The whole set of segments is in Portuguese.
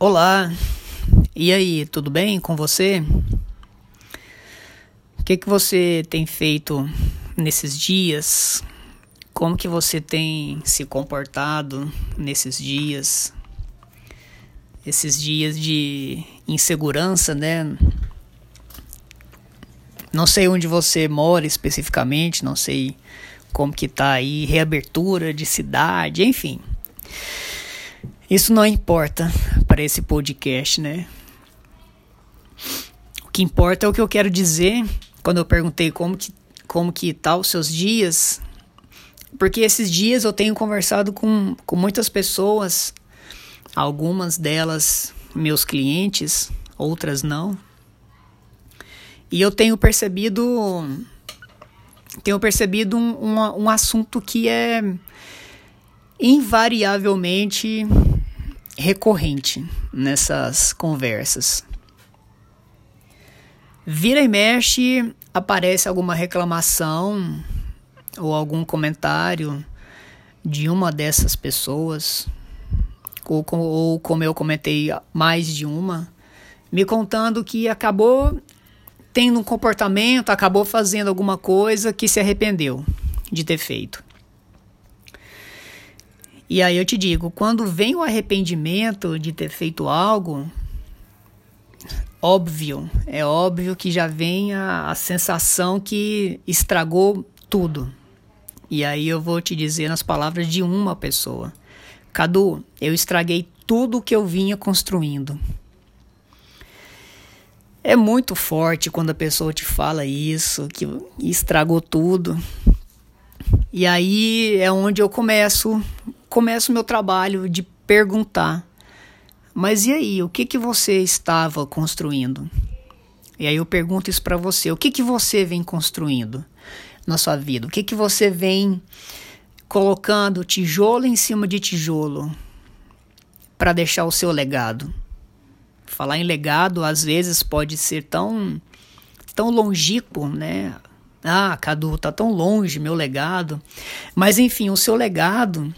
Olá, e aí, tudo bem com você? O que, que você tem feito nesses dias? Como que você tem se comportado nesses dias? Esses dias de insegurança, né? Não sei onde você mora especificamente, não sei como que tá aí, reabertura de cidade, enfim. Isso não importa para esse podcast, né? O que importa é o que eu quero dizer quando eu perguntei como que, como que tá os seus dias. Porque esses dias eu tenho conversado com, com muitas pessoas, algumas delas meus clientes, outras não. E eu tenho percebido tenho percebido um, um, um assunto que é invariavelmente recorrente nessas conversas. Vira e mexe, aparece alguma reclamação ou algum comentário de uma dessas pessoas, ou, ou como eu comentei, mais de uma, me contando que acabou tendo um comportamento, acabou fazendo alguma coisa que se arrependeu de ter feito. E aí eu te digo, quando vem o arrependimento de ter feito algo, óbvio, é óbvio que já vem a, a sensação que estragou tudo. E aí eu vou te dizer nas palavras de uma pessoa: Cadu, eu estraguei tudo que eu vinha construindo. É muito forte quando a pessoa te fala isso, que estragou tudo. E aí é onde eu começo começo o meu trabalho de perguntar: mas e aí, o que, que você estava construindo? E aí eu pergunto isso para você: o que, que você vem construindo na sua vida? O que, que você vem colocando tijolo em cima de tijolo para deixar o seu legado? Falar em legado às vezes pode ser tão tão longínquo, né? Ah, Cadu, tá tão longe meu legado. Mas enfim, o seu legado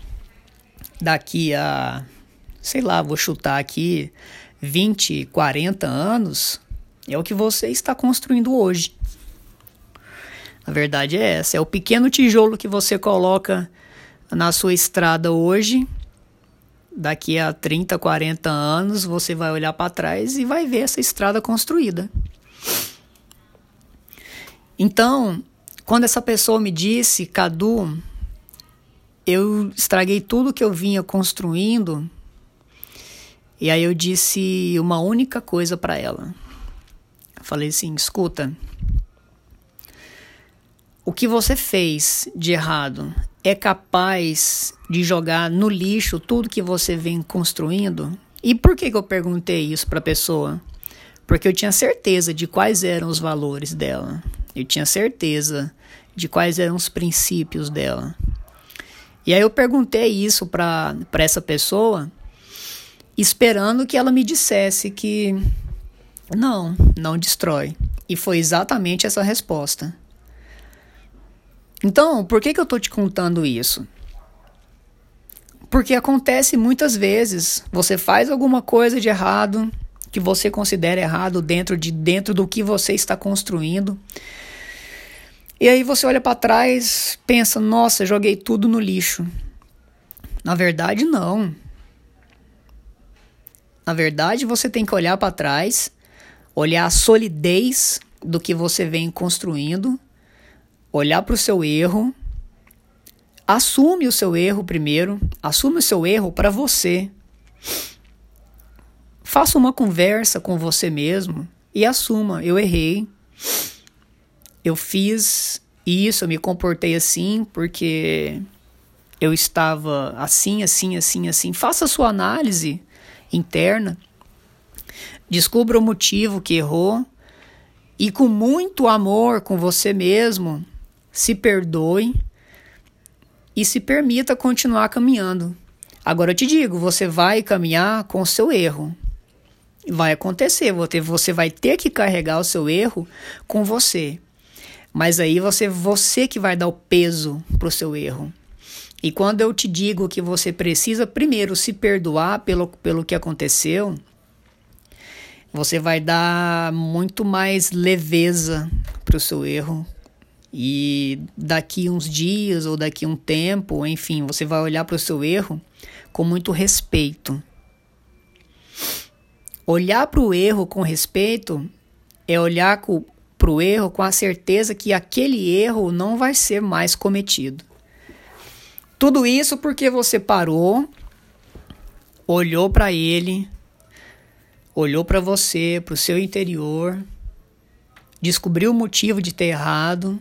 daqui a, sei lá, vou chutar aqui, 20, 40 anos, é o que você está construindo hoje. A verdade é essa, é o pequeno tijolo que você coloca na sua estrada hoje. Daqui a 30, 40 anos, você vai olhar para trás e vai ver essa estrada construída. Então, quando essa pessoa me disse, Cadu, eu estraguei tudo que eu vinha construindo. E aí eu disse uma única coisa para ela. falei assim: escuta, o que você fez de errado é capaz de jogar no lixo tudo que você vem construindo? E por que, que eu perguntei isso para a pessoa? Porque eu tinha certeza de quais eram os valores dela. Eu tinha certeza de quais eram os princípios dela. E aí eu perguntei isso para essa pessoa, esperando que ela me dissesse que não, não destrói. E foi exatamente essa resposta. Então, por que, que eu estou te contando isso? Porque acontece muitas vezes, você faz alguma coisa de errado, que você considera errado dentro de dentro do que você está construindo. E aí você olha para trás, pensa, nossa, joguei tudo no lixo. Na verdade, não. Na verdade, você tem que olhar para trás, olhar a solidez do que você vem construindo, olhar para o seu erro, assume o seu erro primeiro, assume o seu erro para você. Faça uma conversa com você mesmo e assuma, eu errei eu fiz isso, eu me comportei assim porque eu estava assim, assim, assim, assim. Faça a sua análise interna. Descubra o motivo que errou e com muito amor com você mesmo, se perdoe e se permita continuar caminhando. Agora eu te digo, você vai caminhar com o seu erro. Vai acontecer, você vai ter que carregar o seu erro com você. Mas aí você você que vai dar o peso pro seu erro. E quando eu te digo que você precisa primeiro se perdoar pelo, pelo que aconteceu, você vai dar muito mais leveza para o seu erro. E daqui uns dias ou daqui um tempo, enfim, você vai olhar para o seu erro com muito respeito. Olhar para o erro com respeito é olhar para o erro com a certeza que aquele erro não vai ser mais cometido. Tudo isso porque você parou, olhou para ele, olhou para você, para o seu interior, descobriu o motivo de ter errado,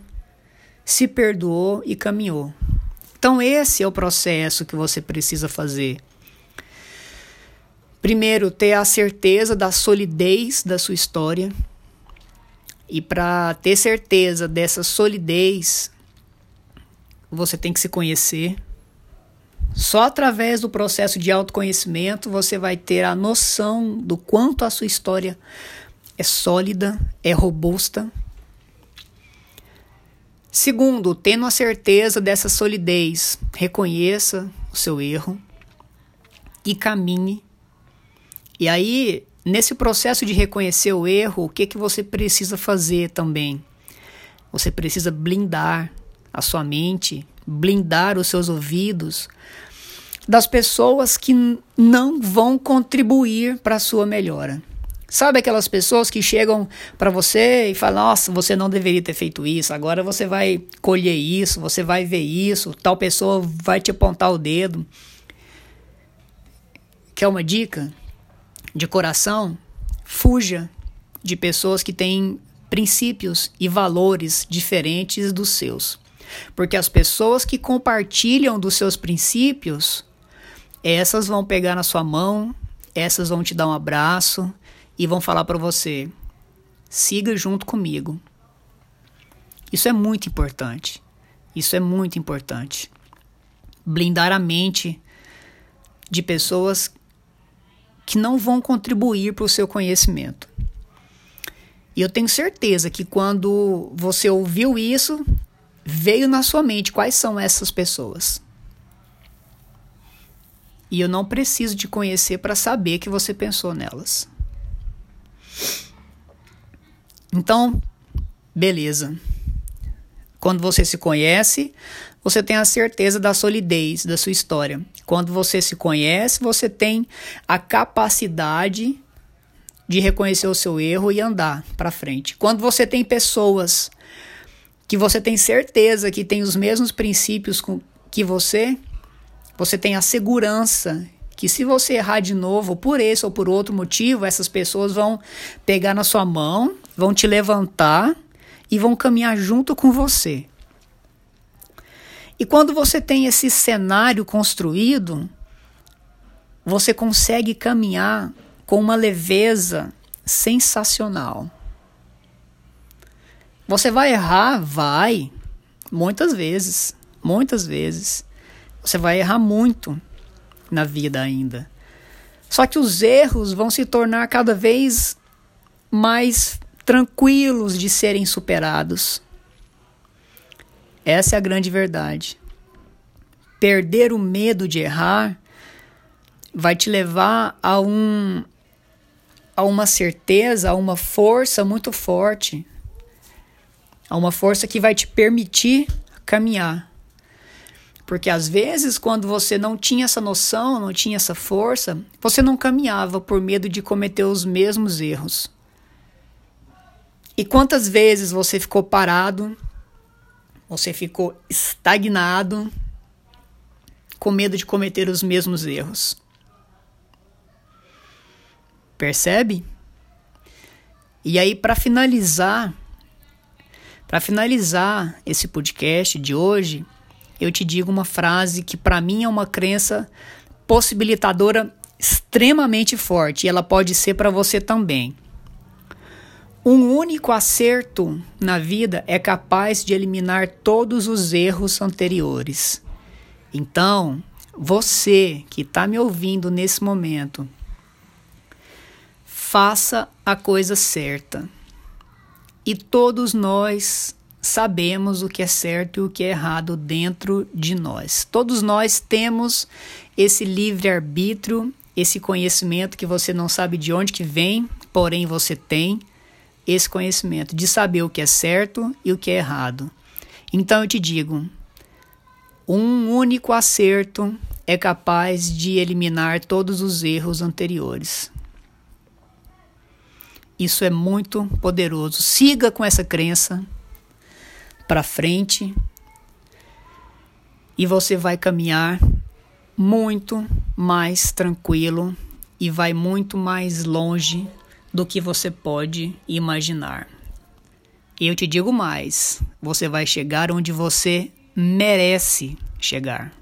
se perdoou e caminhou. Então, esse é o processo que você precisa fazer. Primeiro, ter a certeza da solidez da sua história. E para ter certeza dessa solidez, você tem que se conhecer. Só através do processo de autoconhecimento você vai ter a noção do quanto a sua história é sólida, é robusta. Segundo, tendo a certeza dessa solidez, reconheça o seu erro e caminhe. E aí, nesse processo de reconhecer o erro, o que, que você precisa fazer também? Você precisa blindar a sua mente, blindar os seus ouvidos das pessoas que não vão contribuir para a sua melhora. Sabe aquelas pessoas que chegam para você e falam: Nossa, você não deveria ter feito isso, agora você vai colher isso, você vai ver isso, tal pessoa vai te apontar o dedo. Quer uma dica de coração? Fuja de pessoas que têm princípios e valores diferentes dos seus. Porque as pessoas que compartilham dos seus princípios, essas vão pegar na sua mão, essas vão te dar um abraço e vão falar para você: siga junto comigo. Isso é muito importante. Isso é muito importante. Blindar a mente de pessoas que não vão contribuir para o seu conhecimento. E eu tenho certeza que quando você ouviu isso, veio na sua mente quais são essas pessoas. E eu não preciso te conhecer para saber que você pensou nelas. Então, beleza. Quando você se conhece, você tem a certeza da solidez da sua história. Quando você se conhece, você tem a capacidade de reconhecer o seu erro e andar para frente. Quando você tem pessoas que você tem certeza que tem os mesmos princípios que você, você tem a segurança que se você errar de novo por esse ou por outro motivo, essas pessoas vão pegar na sua mão, vão te levantar e vão caminhar junto com você. E quando você tem esse cenário construído, você consegue caminhar com uma leveza sensacional. Você vai errar? Vai. Muitas vezes. Muitas vezes. Você vai errar muito na vida ainda. Só que os erros vão se tornar cada vez mais tranquilos de serem superados. Essa é a grande verdade. Perder o medo de errar vai te levar a um a uma certeza, a uma força muito forte a uma força que vai te permitir caminhar. Porque às vezes, quando você não tinha essa noção, não tinha essa força, você não caminhava por medo de cometer os mesmos erros. E quantas vezes você ficou parado, você ficou estagnado, com medo de cometer os mesmos erros? Percebe? E aí, para finalizar, para finalizar esse podcast de hoje, eu te digo uma frase que para mim é uma crença possibilitadora extremamente forte e ela pode ser para você também. Um único acerto na vida é capaz de eliminar todos os erros anteriores. Então, você que está me ouvindo nesse momento, faça a coisa certa. E todos nós sabemos o que é certo e o que é errado dentro de nós. Todos nós temos esse livre-arbítrio, esse conhecimento que você não sabe de onde que vem, porém você tem esse conhecimento de saber o que é certo e o que é errado. Então eu te digo, um único acerto é capaz de eliminar todos os erros anteriores. Isso é muito poderoso. Siga com essa crença para frente e você vai caminhar muito mais tranquilo e vai muito mais longe do que você pode imaginar. Eu te digo mais: você vai chegar onde você merece chegar.